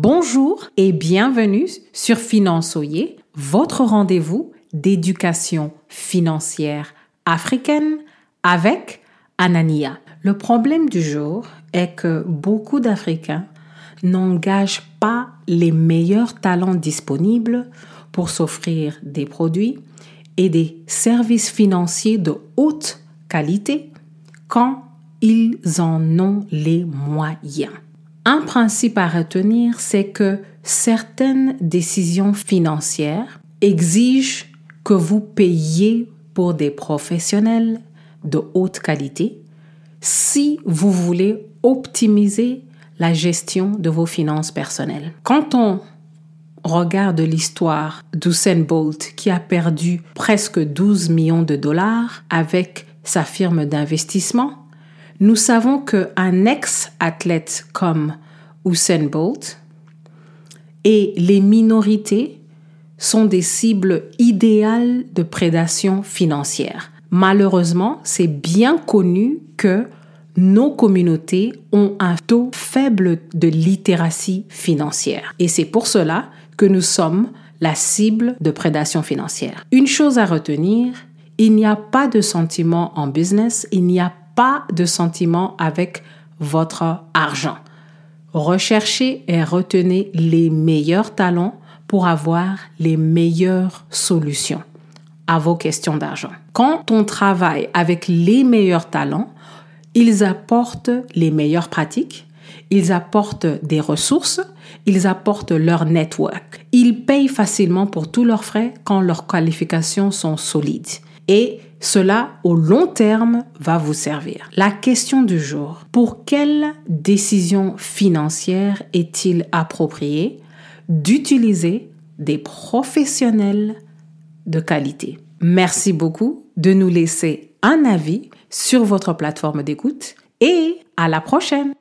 Bonjour et bienvenue sur Finançoyer, votre rendez-vous d'éducation financière africaine avec Anania. Le problème du jour est que beaucoup d'Africains n'engagent pas les meilleurs talents disponibles pour s'offrir des produits et des services financiers de haute qualité quand ils en ont les moyens. Un principe à retenir, c'est que certaines décisions financières exigent que vous payiez pour des professionnels de haute qualité si vous voulez optimiser la gestion de vos finances personnelles. Quand on regarde l'histoire d'Usain Bolt qui a perdu presque 12 millions de dollars avec sa firme d'investissement, nous savons qu'un ex-athlète comme Usain Bolt et les minorités sont des cibles idéales de prédation financière. Malheureusement, c'est bien connu que nos communautés ont un taux faible de littératie financière. Et c'est pour cela que nous sommes la cible de prédation financière. Une chose à retenir, il n'y a pas de sentiment en business, il n'y a pas de sentiment avec votre argent. Recherchez et retenez les meilleurs talents pour avoir les meilleures solutions à vos questions d'argent. Quand on travaille avec les meilleurs talents, ils apportent les meilleures pratiques, ils apportent des ressources, ils apportent leur network. Ils payent facilement pour tous leurs frais quand leurs qualifications sont solides. Et cela, au long terme, va vous servir. La question du jour, pour quelle décision financière est-il approprié d'utiliser des professionnels de qualité? Merci beaucoup de nous laisser un avis sur votre plateforme d'écoute et à la prochaine